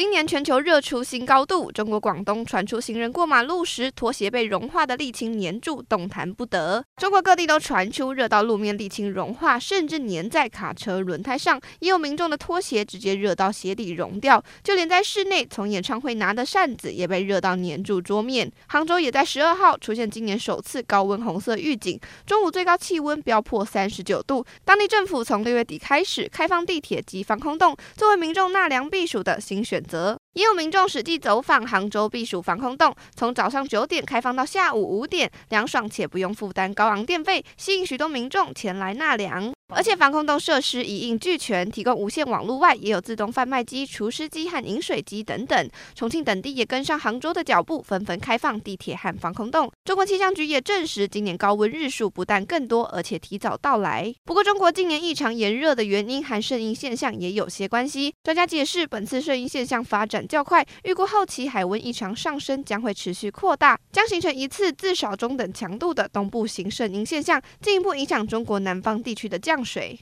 今年全球热出新高度，中国广东传出行人过马路时拖鞋被融化的沥青粘住，动弹不得。中国各地都传出热到路面沥青融化，甚至粘在卡车轮胎上，也有民众的拖鞋直接热到鞋底融掉。就连在室内从演唱会拿的扇子也被热到粘住桌面。杭州也在十二号出现今年首次高温红色预警，中午最高气温飙破三十九度。当地政府从六月底开始开放地铁及防空洞，作为民众纳凉避暑的新选择，也有民众实际走访杭州避暑防空洞，从早上九点开放到下午五点，凉爽且不用负担高昂电费，吸引许多民众前来纳凉。而且防空洞设施一应俱全，提供无线网络外，也有自动贩卖机、除湿机和饮水机等等。重庆等地也跟上杭州的脚步，纷纷开放地铁和防空洞。中国气象局也证实，今年高温日数不但更多，而且提早到来。不过，中国今年异常炎热的原因和顺应现象也有些关系。专家解释，本次顺应现象发展较快，预估后期海温异常上升将会持续扩大，将形成一次至少中等强度的东部型顺应现象，进一步影响中国南方地区的降水。